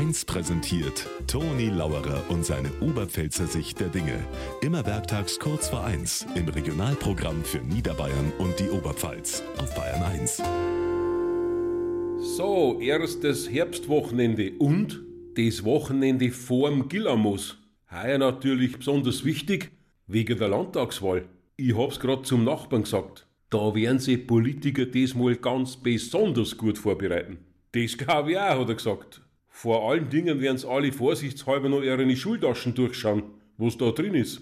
1 präsentiert Toni Lauerer und seine Oberpfälzer Sicht der Dinge. Immer werktags kurz vor 1 im Regionalprogramm für Niederbayern und die Oberpfalz auf Bayern 1. So, erstes Herbstwochenende und das Wochenende vorm Gillamus. Heuer natürlich besonders wichtig, wegen der Landtagswahl. Ich hab's grad zum Nachbarn gesagt. Da werden sich Politiker diesmal ganz besonders gut vorbereiten. Das glaube ich auch, hat er gesagt. Vor allen Dingen werden sie alle vorsichtshalber noch ihre Schultaschen durchschauen, was da drin ist.